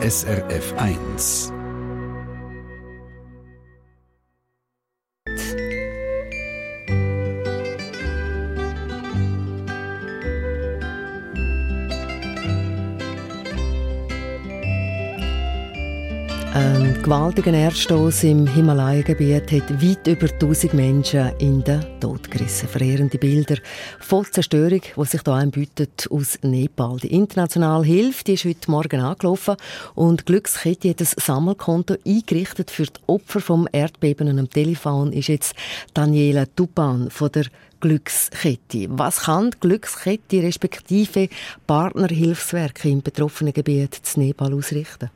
SRF 1. Ein gewaltiger Erdstoß im Himalayengebiet hat weit über 1000 Menschen in den Tod gerissen. Verheerende Bilder voll Zerstörung, die sich hier einbietet aus Nepal. Die internationale Hilfe die ist heute Morgen angelaufen und Glückskette hat ein Sammelkonto eingerichtet für die Opfer vom Erdbeben. Und am Telefon ist jetzt Daniela Tupan von der Glückskette. Was kann die Glückskette respektive Partnerhilfswerke im betroffenen Gebiet zu Nepal ausrichten?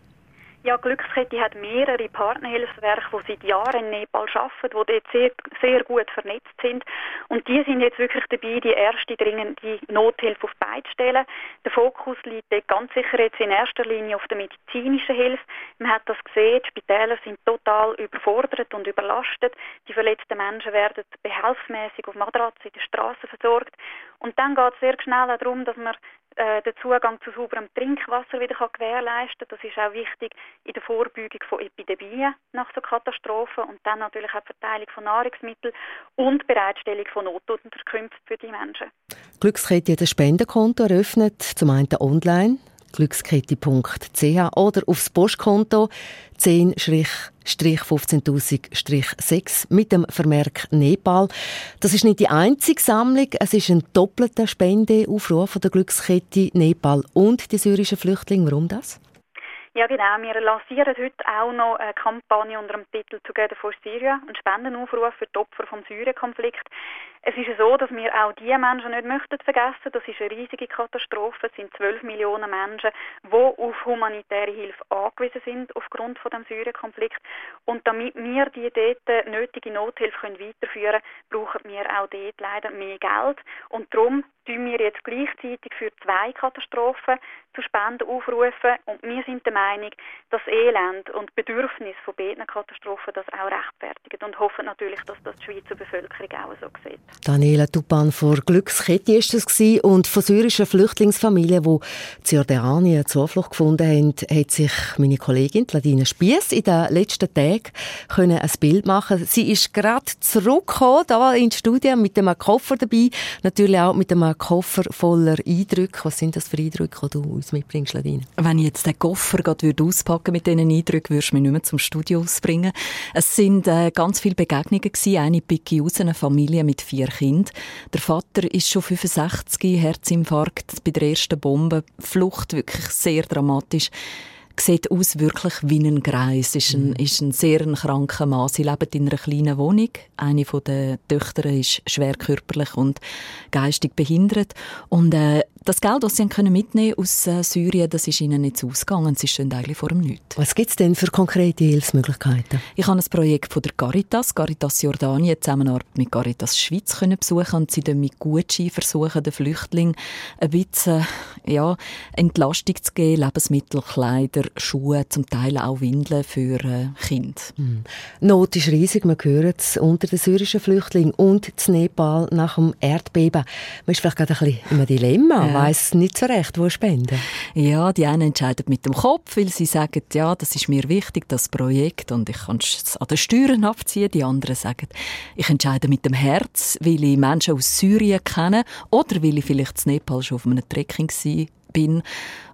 Ja, Glückskette hat mehrere Partnerhilfswerke, die seit Jahren in Nepal arbeiten, die dort sehr, sehr gut vernetzt sind. Und die sind jetzt wirklich dabei, die erste dringende Nothilfe auf beide stellen. Der Fokus liegt dort ganz sicher jetzt in erster Linie auf der medizinischen Hilfe. Man hat das gesehen, die Spitäler sind total überfordert und überlastet. Die verletzten Menschen werden behelfsmäßig auf Matratzen in der Straße versorgt. Und dann geht es sehr schnell darum, dass man äh, den Zugang zu sauberem Trinkwasser wieder gewährleisten kann. Das ist auch wichtig in der Vorbeugung von Epidemien nach so Katastrophen und dann natürlich auch die Verteilung von Nahrungsmitteln und Bereitstellung von Notunterkünften für die Menschen. Glückskette hat ein Spendenkonto eröffnet, zum einen online glückskette.ch oder aufs Postkonto 10-15000-6 mit dem Vermerk Nepal. Das ist nicht die einzige Sammlung, es ist ein doppelter Spendeaufruf von der Glückskette Nepal und die syrischen Flüchtlinge. Warum das? Ja, genau. Wir lancieren heute auch noch eine Kampagne unter dem Titel Together for Syria, einen Spendenaufruf für die Opfer vom Syrien-Konflikt. Es ist so, dass wir auch diese Menschen nicht möchten vergessen. Das ist eine riesige Katastrophe. Es sind zwölf Millionen Menschen, die auf humanitäre Hilfe angewiesen sind aufgrund von dem Syrien-Konflikt. Und damit wir die dort nötige Nothilfe können weiterführen können, brauchen wir auch dort leider mehr Geld. Und darum tun wir jetzt gleichzeitig für zwei Katastrophen zu Spenden aufrufen. Und wir sind der Meinung, dass Elend und Bedürfnis von beiden Katastrophen das auch rechtfertigen und hoffen natürlich, dass das die Schweizer Bevölkerung auch so sieht. Daniela Tupan vor Glückskette ist das und von syrischen Flüchtlingsfamilien, die in Jordanien Zuflucht gefunden haben, hat sich meine Kollegin Ladina Spiess in den letzten Tagen können ein Bild machen. Sie ist gerade zurückgekommen, da ins Studio mit einem Koffer dabei, natürlich auch mit einem Koffer voller Eindrücke. Was sind das für Eindrücke, die du uns mitbringst, Ladina? Wenn ich jetzt den Koffer gerade auspacken mit diesen Eindrücken, würdest du mich nicht mehr zum Studio ausbringen. Es sind äh, ganz viele Begegnungen gewesen. Eine picke aus, eine Familie mit vier Kindern. Der Vater ist schon 65, Herzinfarkt bei der ersten Bombenflucht, wirklich sehr dramatisch sieht aus wirklich wie ein Greis. Ist ein, mhm. ist ein sehr ein kranker Mann. Sie leben in einer kleinen Wohnung. Eine der Töchter ist schwer körperlich und geistig behindert. Und äh, das Geld, das sie können mitnehmen aus äh, Syrien, das ist ihnen nicht ausgegangen. Sie stehen eigentlich vor dem Nichts. Was gibt es denn für konkrete Hilfsmöglichkeiten? Ich habe ein Projekt von der Caritas, Caritas Jordanien, Zusammenarbeit mit Caritas Schweiz können besuchen und sie dann mit Gutschein versuchen, den Flüchtlingen ein bisschen ja, Entlastung zu geben, Lebensmittel, Kleider, Schuhe, zum Teil auch Windeln für äh, Kinder. Mhm. Not ist riesig, man hört es unter den syrischen Flüchtlingen und in Nepal nach dem Erdbeben. Man ist vielleicht gerade ein bisschen im Dilemma. Ja ja. weiss nicht so recht, wo spenden. Ja, die einen entscheiden mit dem Kopf, weil sie sagen, ja, das ist mir wichtig, das Projekt, und ich kann es an den Steuern abziehen. Die anderen sagen, ich entscheide mit dem Herz, weil ich Menschen aus Syrien kenne oder weil ich vielleicht in Nepal schon auf einem Trekking bin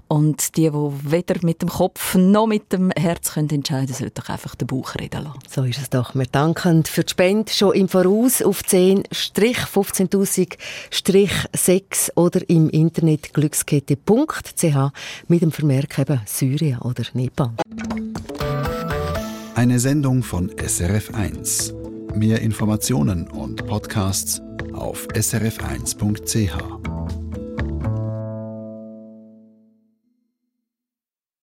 und die, die weder mit dem Kopf noch mit dem Herz können entscheiden können, sollten doch einfach den Bauch reden lassen. So ist es doch. Wir danken für die Spende schon im Voraus auf 10-15000-6 oder im Internet glückskette.ch mit dem Vermerk eben Syrien oder Nepal. Eine Sendung von SRF1. Mehr Informationen und Podcasts auf srf1.ch.